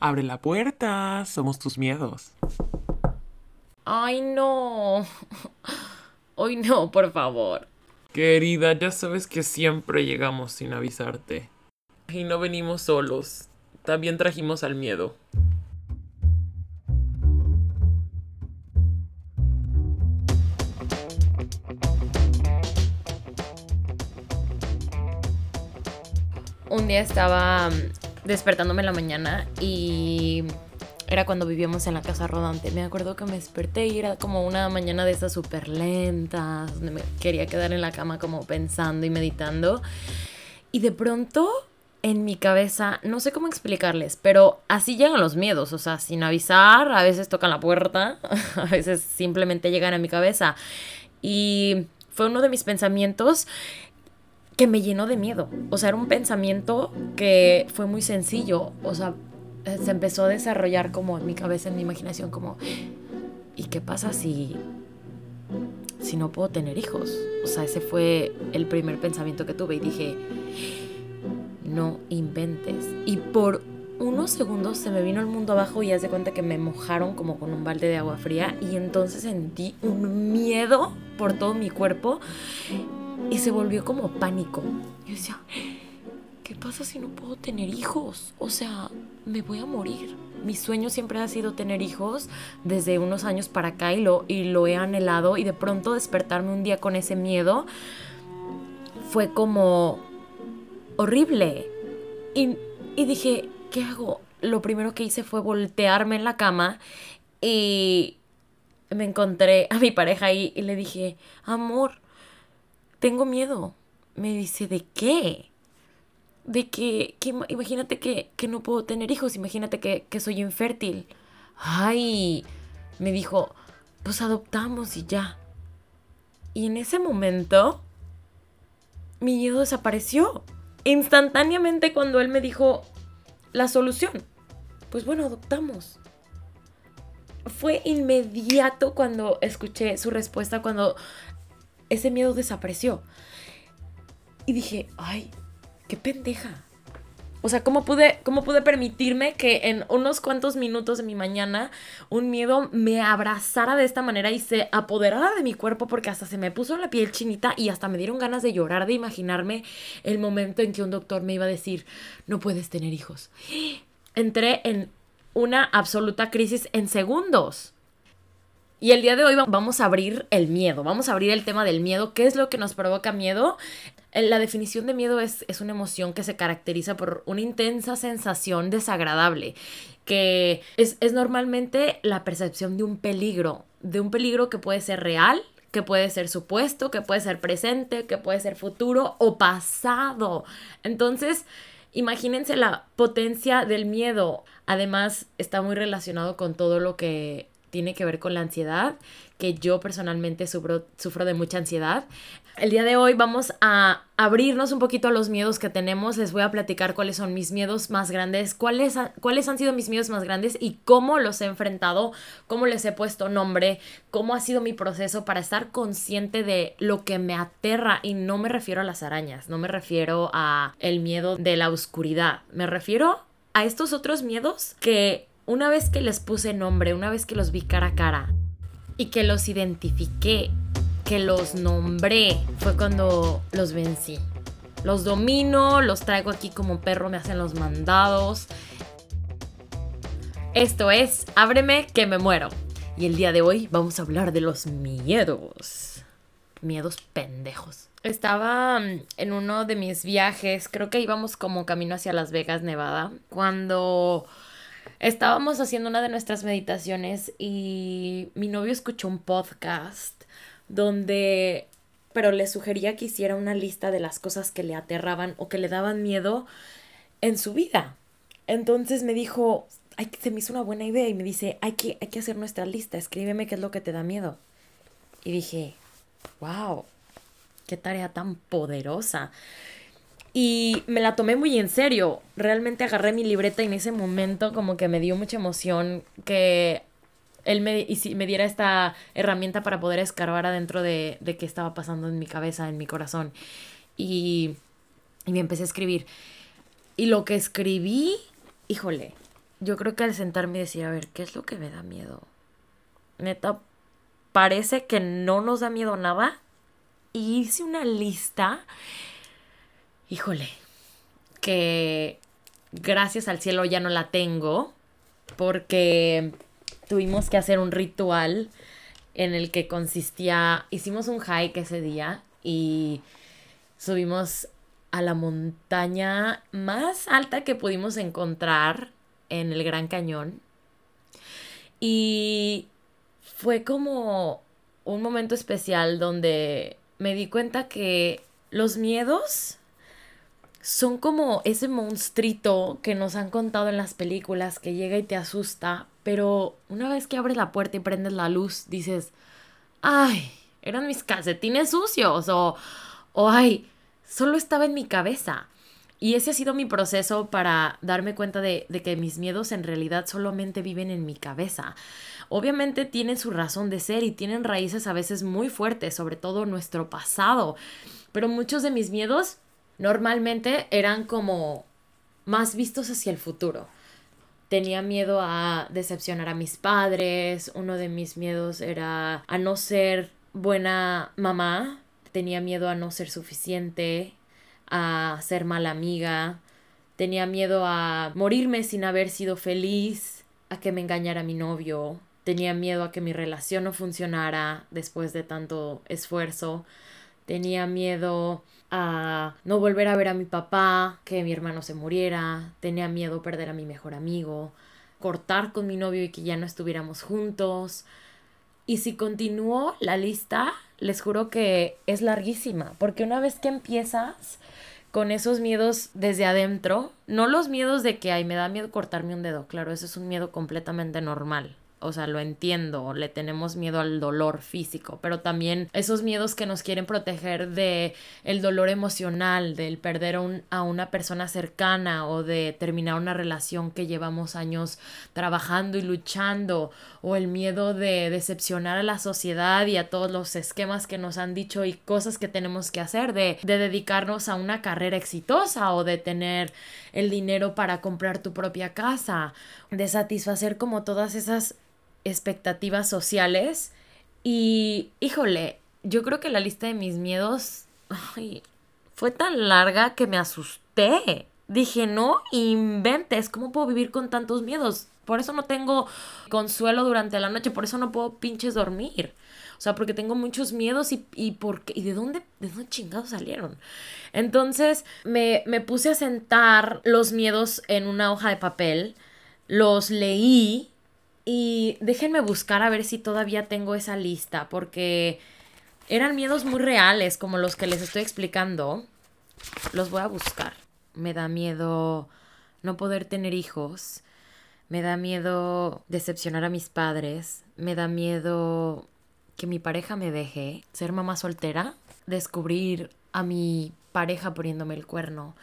Abre la puerta, somos tus miedos. Ay, no. Hoy no, por favor. Querida, ya sabes que siempre llegamos sin avisarte. Y no venimos solos. También trajimos al miedo. Un día estaba despertándome en la mañana y era cuando vivíamos en la casa rodante. Me acuerdo que me desperté y era como una mañana de esas súper lentas, donde me quería quedar en la cama como pensando y meditando. Y de pronto en mi cabeza, no sé cómo explicarles, pero así llegan los miedos, o sea, sin avisar, a veces tocan la puerta, a veces simplemente llegan a mi cabeza. Y fue uno de mis pensamientos que me llenó de miedo. O sea, era un pensamiento que fue muy sencillo. O sea, se empezó a desarrollar como en mi cabeza, en mi imaginación, como, ¿y qué pasa si, si no puedo tener hijos? O sea, ese fue el primer pensamiento que tuve y dije, no inventes. Y por unos segundos se me vino el mundo abajo y haz de cuenta que me mojaron como con un balde de agua fría y entonces sentí un miedo por todo mi cuerpo y se volvió como pánico. Yo decía, ¿qué pasa si no puedo tener hijos? O sea, me voy a morir. Mi sueño siempre ha sido tener hijos desde unos años para acá y lo, y lo he anhelado y de pronto despertarme un día con ese miedo fue como horrible. Y, y dije, ¿qué hago? Lo primero que hice fue voltearme en la cama y me encontré a mi pareja ahí y le dije, amor, tengo miedo. Me dice, ¿de qué? De que, imagínate que, no puedo tener hijos, imagínate que, que soy infértil. Ay, me dijo, pues adoptamos y ya. Y en ese momento, mi miedo desapareció. Instantáneamente cuando él me dijo la solución. Pues bueno, adoptamos. Fue inmediato cuando escuché su respuesta, cuando ese miedo desapareció. Y dije, ay, qué pendeja. O sea, ¿cómo pude, ¿cómo pude permitirme que en unos cuantos minutos de mi mañana un miedo me abrazara de esta manera y se apoderara de mi cuerpo porque hasta se me puso la piel chinita y hasta me dieron ganas de llorar, de imaginarme el momento en que un doctor me iba a decir, no puedes tener hijos. Entré en una absoluta crisis en segundos. Y el día de hoy vamos a abrir el miedo, vamos a abrir el tema del miedo, qué es lo que nos provoca miedo. Eh, la definición de miedo es, es una emoción que se caracteriza por una intensa sensación desagradable, que es, es normalmente la percepción de un peligro, de un peligro que puede ser real, que puede ser supuesto, que puede ser presente, que puede ser futuro o pasado. Entonces, imagínense la potencia del miedo. Además, está muy relacionado con todo lo que tiene que ver con la ansiedad, que yo personalmente sufro, sufro de mucha ansiedad. El día de hoy vamos a abrirnos un poquito a los miedos que tenemos. Les voy a platicar cuáles son mis miedos más grandes, cuáles, cuáles han sido mis miedos más grandes y cómo los he enfrentado, cómo les he puesto nombre, cómo ha sido mi proceso para estar consciente de lo que me aterra. Y no me refiero a las arañas, no me refiero a el miedo de la oscuridad, me refiero a estos otros miedos que una vez que les puse nombre, una vez que los vi cara a cara y que los identifiqué, que los nombré, fue cuando los vencí. Los domino, los traigo aquí como perro, me hacen los mandados. Esto es Ábreme que me muero. Y el día de hoy vamos a hablar de los miedos. Miedos pendejos. Estaba mm, en uno de mis viajes, creo que íbamos como camino hacia Las Vegas, Nevada, cuando estábamos haciendo una de nuestras meditaciones y mi novio escuchó un podcast donde, pero le sugería que hiciera una lista de las cosas que le aterraban o que le daban miedo en su vida. Entonces me dijo, Ay, se me hizo una buena idea y me dice, hay que, hay que hacer nuestra lista, escríbeme qué es lo que te da miedo. Y dije, wow, qué tarea tan poderosa. Y me la tomé muy en serio. Realmente agarré mi libreta y en ese momento como que me dio mucha emoción que él me, y me diera esta herramienta para poder escarbar adentro de, de qué estaba pasando en mi cabeza, en mi corazón. Y, y me empecé a escribir. Y lo que escribí, híjole, yo creo que al sentarme y decir, a ver, ¿qué es lo que me da miedo? Neta, parece que no nos da miedo nada. Y hice una lista, híjole, que gracias al cielo ya no la tengo, porque tuvimos que hacer un ritual en el que consistía, hicimos un hike ese día y subimos a la montaña más alta que pudimos encontrar en el Gran Cañón. Y fue como un momento especial donde me di cuenta que los miedos son como ese monstruito que nos han contado en las películas que llega y te asusta, pero una vez que abres la puerta y prendes la luz, dices, ay, eran mis calcetines sucios o, o ay, solo estaba en mi cabeza. Y ese ha sido mi proceso para darme cuenta de, de, que mis miedos en realidad solamente viven en mi cabeza. Obviamente tienen su razón de ser y tienen raíces a veces muy fuertes, sobre todo nuestro pasado. Pero muchos de mis miedos normalmente eran como más vistos hacia el futuro. Tenía miedo a decepcionar a mis padres, uno de mis miedos era a no ser buena mamá, tenía miedo a no ser suficiente, a ser mala amiga, tenía miedo a morirme sin haber sido feliz, a que me engañara mi novio, tenía miedo a que mi relación no funcionara después de tanto esfuerzo, tenía miedo a no volver a ver a mi papá, que mi hermano se muriera, tenía miedo a perder a mi mejor amigo, cortar con mi novio y que ya no estuviéramos juntos. Y si continúo la lista, les juro que es larguísima, porque una vez que empiezas con esos miedos desde adentro, no los miedos de que, ay, me da miedo cortarme un dedo, claro, eso es un miedo completamente normal, o sea, lo entiendo, le tenemos miedo al dolor físico, pero también esos miedos que nos quieren proteger de el dolor emocional, del perder a, un, a, una persona cercana o de terminar una relación que llevamos años trabajando y luchando, o el miedo de decepcionar a la sociedad y a todos los esquemas que nos han dicho y cosas que tenemos que hacer, de, de dedicarnos a una carrera exitosa o de tener el dinero para comprar tu propia casa, de satisfacer como todas esas expectativas sociales. Y, híjole, yo creo que la lista de mis miedos fue tan larga que me asusté. Dije, no inventes, ¿cómo puedo vivir con tantos miedos? Por eso no tengo consuelo durante la noche, por eso no puedo pinches dormir. O sea, porque tengo muchos miedos y, y, ¿y de dónde, de dónde chingados salieron? Entonces me, me puse a sentar los miedos en una hoja de papel, los leí y déjenme buscar a ver si todavía tengo esa lista, porque eran miedos muy reales, como los que les estoy explicando. Los voy a buscar. Me da miedo no poder tener hijos. Me da miedo decepcionar a mis padres. Me da miedo que mi pareja me deje. Ser mamá soltera. Descubrir a mi pareja poniéndome el cuerno.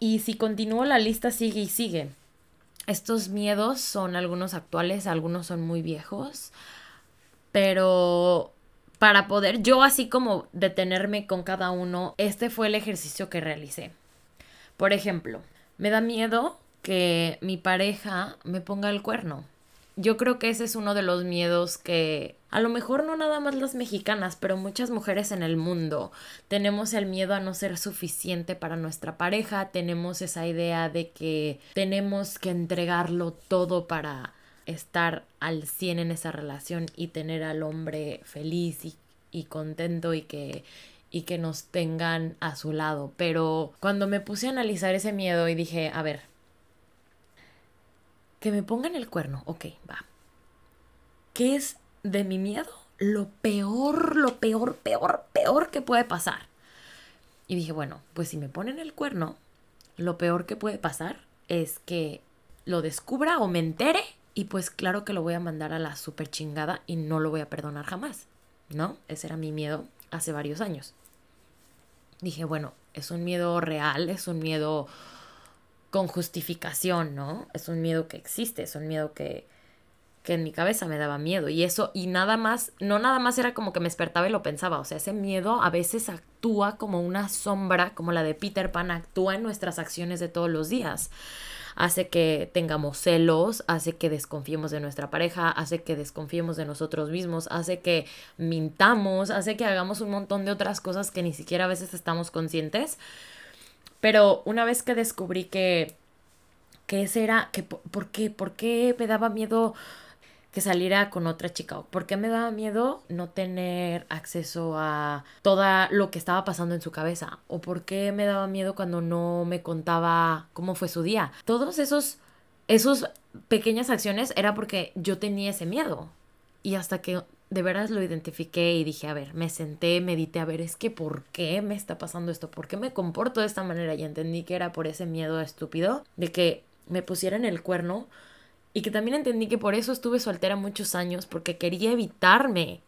Y si continúo la lista sigue y sigue. Estos miedos son algunos actuales, algunos son muy viejos, pero para poder yo así como detenerme con cada uno, este fue el ejercicio que realicé. Por ejemplo, me da miedo que mi pareja me ponga el cuerno. Yo creo que ese es uno de los miedos que a lo mejor no nada más las mexicanas, pero muchas mujeres en el mundo tenemos el miedo a no ser suficiente para nuestra pareja, tenemos esa idea de que tenemos que entregarlo todo para estar al 100 en esa relación y tener al hombre feliz y, y contento y que y que nos tengan a su lado. Pero cuando me puse a analizar ese miedo y dije, a ver, que me pongan el cuerno, ok, va. ¿Qué es de mi miedo? Lo peor, lo peor, peor, peor que puede pasar. Y dije, bueno, pues si me ponen el cuerno, lo peor que puede pasar es que lo descubra o me entere y pues claro que lo voy a mandar a la super chingada y no lo voy a perdonar jamás, ¿no? Ese era mi miedo hace varios años. Dije, bueno, es un miedo real, es un miedo con justificación, ¿no? Es un miedo que existe, es un miedo que, que en mi cabeza me daba miedo. Y eso, y nada más, no nada más era como que me despertaba y lo pensaba. O sea, ese miedo a veces actúa como una sombra, como la de Peter Pan, actúa en nuestras acciones de todos los días. Hace que tengamos celos, hace que desconfiemos de nuestra pareja, hace que desconfiemos de nosotros mismos, hace que mintamos, hace que hagamos un montón de otras cosas que ni siquiera a veces estamos conscientes. Pero una vez que descubrí que, que ese era, que, ¿por qué? ¿Por qué me daba miedo que saliera con otra chica. ¿Por qué me daba miedo no tener acceso a todo lo que estaba pasando en su cabeza? ¿O por qué me daba miedo cuando no me contaba cómo fue su día? Todos esos, esos pequeñas acciones era porque yo tenía ese miedo. Y hasta que de veras lo identifiqué y dije, a ver, me senté, medité, a ver, es que ¿por qué me está pasando esto? ¿Por qué me comporto de esta manera? Y entendí que era por ese miedo estúpido de que me pusieran el cuerno y que también entendí que por eso estuve soltera muchos años, porque quería evitarme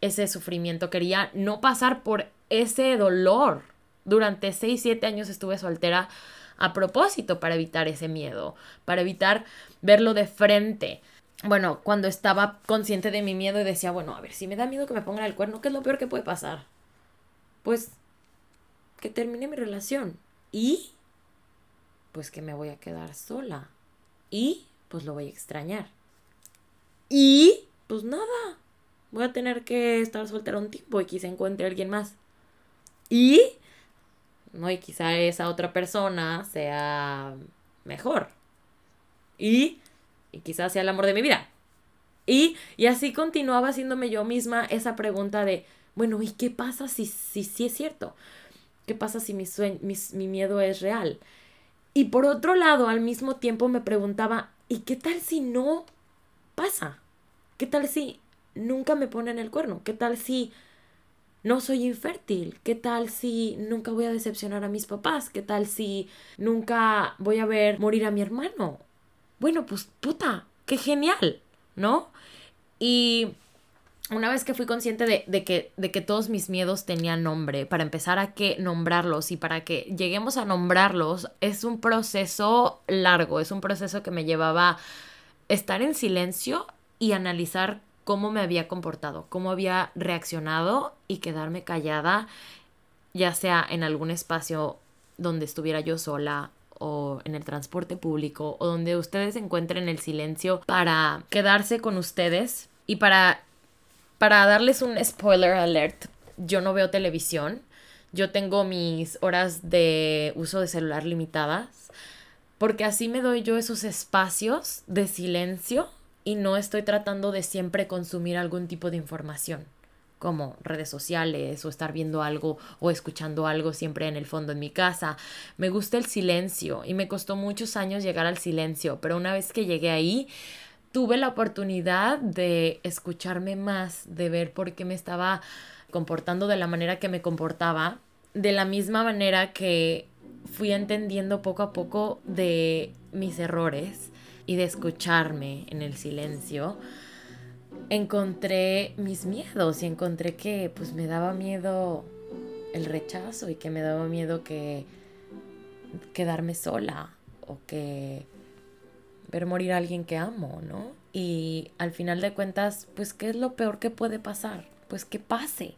ese sufrimiento, quería no pasar por ese dolor. Durante 6, 7 años estuve soltera a propósito para evitar ese miedo, para evitar verlo de frente. Bueno, cuando estaba consciente de mi miedo y decía, bueno, a ver, si me da miedo que me pongan el cuerno, ¿qué es lo peor que puede pasar? Pues que termine mi relación. Y pues que me voy a quedar sola. Y pues lo voy a extrañar. Y pues nada, voy a tener que estar soltera un tiempo y quizá encuentre a alguien más. Y, no, y quizá esa otra persona sea mejor. Y, y quizá sea el amor de mi vida. Y, y así continuaba haciéndome yo misma esa pregunta de, bueno, ¿y qué pasa si sí si, es cierto? ¿Qué pasa si mi, sueño, mi miedo es real? Y por otro lado, al mismo tiempo me preguntaba, ¿Y qué tal si no pasa? ¿Qué tal si nunca me ponen el cuerno? ¿Qué tal si no soy infértil? ¿Qué tal si nunca voy a decepcionar a mis papás? ¿Qué tal si nunca voy a ver morir a mi hermano? Bueno, pues puta, qué genial, ¿no? Y una vez que fui consciente de, que, de que todos mis miedos tenían nombre, para empezar a que nombrarlos y para que lleguemos a nombrarlos, es un proceso largo, es un proceso que me llevaba estar en silencio y analizar cómo me había comportado, cómo había reaccionado y quedarme callada, ya sea en algún espacio donde estuviera yo sola o en el transporte público o donde ustedes encuentren el silencio para quedarse con ustedes y para para darles un spoiler alert, yo no veo televisión. Yo tengo mis horas de uso de celular limitadas. Porque así me doy yo esos espacios de silencio y no estoy tratando de siempre consumir algún tipo de información como redes sociales o estar viendo algo o escuchando algo siempre en el fondo en mi casa. Me gusta el silencio y me costó muchos años llegar al silencio, pero una vez que llegué ahí, tuve la oportunidad de escucharme más, de ver por qué me estaba comportando de la manera que me comportaba, de la misma manera que fui entendiendo poco a poco de mis errores y de escucharme en el silencio, encontré mis miedos y encontré que pues me daba miedo el rechazo y que me daba miedo que quedarme sola o que ver morir a alguien que amo, ¿no? Y al final de cuentas, pues, ¿qué es lo peor que puede pasar? Pues que pase,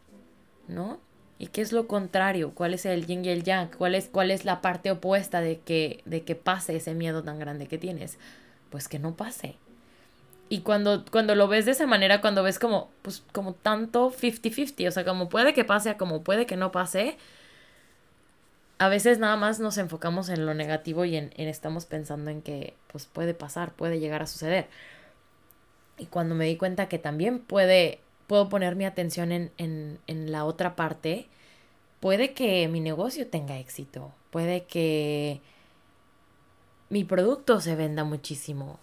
¿no? ¿Y qué es lo contrario? ¿Cuál es el yin y el yang? ¿Cuál es, cuál es la parte opuesta de que, de que pase ese miedo tan grande que tienes? Pues que no pase. Y cuando, cuando lo ves de esa manera, cuando ves como, pues, como tanto 50-50, o sea, como puede que pase como puede que no pase, a veces nada más nos enfocamos en lo negativo y en, estamos pensando en que pues puede pasar, puede llegar a suceder. Y cuando me di cuenta que también puede, puedo poner mi atención en, en, en la otra parte, puede que mi negocio tenga éxito, puede que mi producto se venda muchísimo.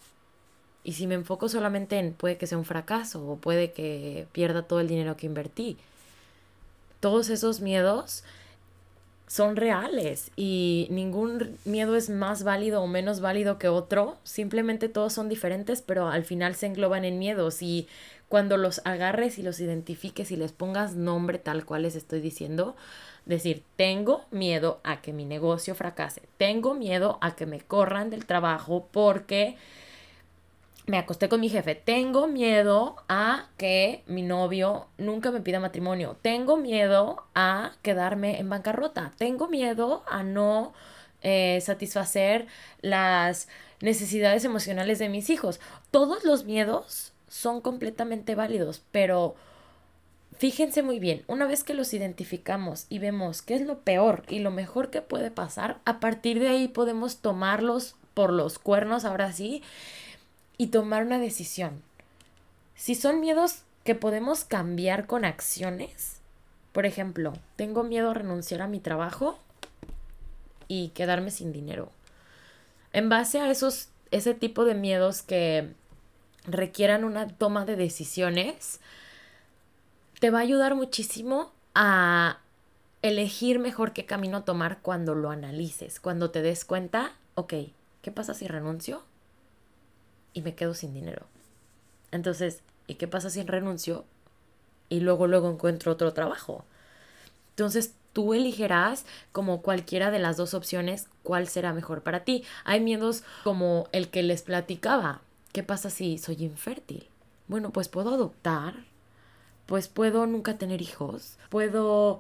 Y si me enfoco solamente en puede que sea un fracaso o puede que pierda todo el dinero que invertí. Todos esos miedos son reales y ningún miedo es más válido o menos válido que otro, simplemente todos son diferentes, pero al final se engloban en miedos. Y cuando los agarres y los identifiques y les pongas nombre tal cual les estoy diciendo, decir, tengo miedo a que mi negocio fracase, tengo miedo a que me corran del trabajo porque me acosté con mi jefe. Tengo miedo a que mi novio nunca me pida matrimonio. Tengo miedo a quedarme en bancarrota. Tengo miedo a no eh, satisfacer las necesidades emocionales de mis hijos. Todos los miedos son completamente válidos, pero fíjense muy bien, una vez que los identificamos y vemos qué es lo peor y lo mejor que puede pasar, a partir de ahí podemos tomarlos por los cuernos, ahora sí, y tomar una decisión. Si son miedos que podemos cambiar con acciones, por ejemplo, tengo miedo a renunciar a mi trabajo y quedarme sin dinero. En base a esos, ese tipo de miedos que requieran una toma de decisiones, te va a ayudar muchísimo a elegir mejor qué camino tomar cuando lo analices, cuando te des cuenta, ok, ¿qué pasa si renuncio? Y me quedo sin dinero. Entonces, ¿y qué pasa si renuncio y luego luego encuentro otro trabajo? Entonces, tú elegirás como cualquiera de las dos opciones cuál será mejor para ti. Hay miedos como el que les platicaba. ¿Qué pasa si soy infértil? Bueno, pues puedo adoptar, pues puedo nunca tener hijos, puedo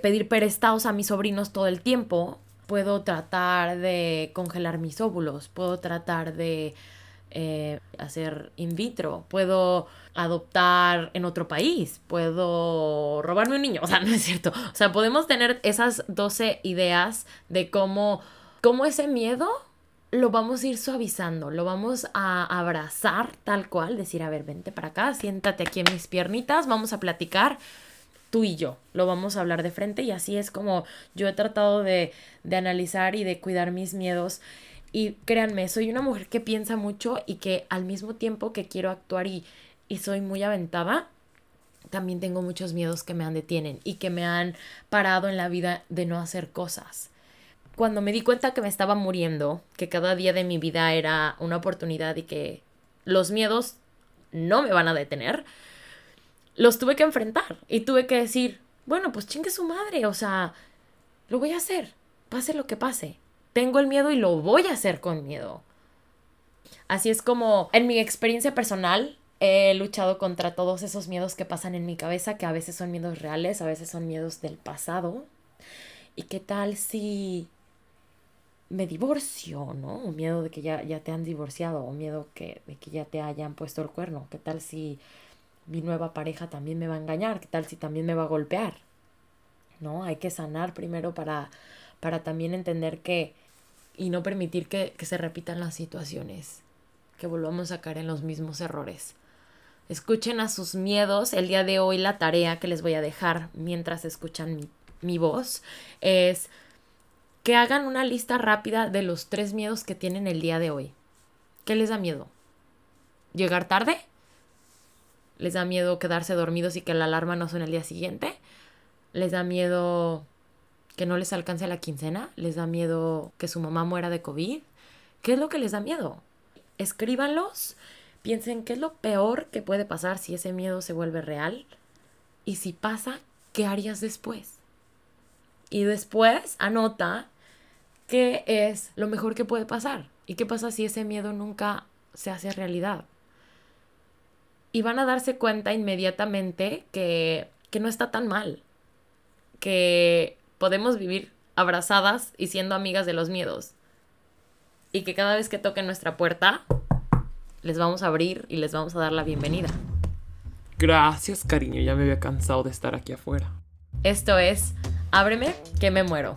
pedir prestados a mis sobrinos todo el tiempo, puedo tratar de congelar mis óvulos, puedo tratar de eh, hacer in vitro, puedo adoptar en otro país, puedo robarme un niño, o sea, no es cierto. O sea, podemos tener esas 12 ideas de cómo, cómo ese miedo lo vamos a ir suavizando, lo vamos a abrazar tal cual, decir, a ver, vente para acá, siéntate aquí en mis piernitas, vamos a platicar tú y yo, lo vamos a hablar de frente y así es como yo he tratado de, de analizar y de cuidar mis miedos y créanme, soy una mujer que piensa mucho y que al mismo tiempo que quiero actuar y, y soy muy aventada, también tengo muchos miedos que me han detienen y que me han parado en la vida de no hacer cosas. Cuando me di cuenta que me estaba muriendo, que cada día de mi vida era una oportunidad y que los miedos no me van a detener, los tuve que enfrentar y tuve que decir, bueno, pues chingue su madre, o sea, lo voy a hacer, pase lo que pase tengo el miedo y lo voy a hacer con miedo. Así es como en mi experiencia personal he luchado contra todos esos miedos que pasan en mi cabeza, que a veces son miedos reales, a veces son miedos del pasado. ¿Y qué tal si me divorcio, ¿no? Un miedo de que ya, ya te han divorciado, o miedo que, de que ya te hayan puesto el cuerno. ¿Qué tal si mi nueva pareja también me va a engañar? ¿Qué tal si también me va a golpear? ¿No? Hay que sanar primero para, para también entender que y no permitir que, se repitan las situaciones, que volvamos a caer en los mismos errores. Escuchen a sus miedos. El día de hoy la tarea que les voy a dejar mientras escuchan mi, mi voz es que hagan una lista rápida de los tres miedos que tienen el día de hoy. ¿Qué les da miedo? ¿Llegar tarde? ¿Les da miedo quedarse dormidos y que la alarma no suene el día siguiente? ¿Les da miedo que no les alcance la quincena, les da miedo que su mamá muera de COVID. ¿Qué es lo que les da miedo? Escríbanlos, piensen qué es lo peor que puede pasar si ese miedo se vuelve real y si pasa, ¿qué harías después? Y después anota qué es lo mejor que puede pasar y qué pasa si ese miedo nunca se hace realidad. Y van a darse cuenta inmediatamente que, que no está tan mal, que podemos vivir abrazadas y siendo amigas de los miedos. Y que cada vez que toquen nuestra puerta, les vamos a abrir y les vamos a dar la bienvenida. Gracias, cariño. Ya me había cansado de estar aquí afuera. Esto es Ábreme, que me muero.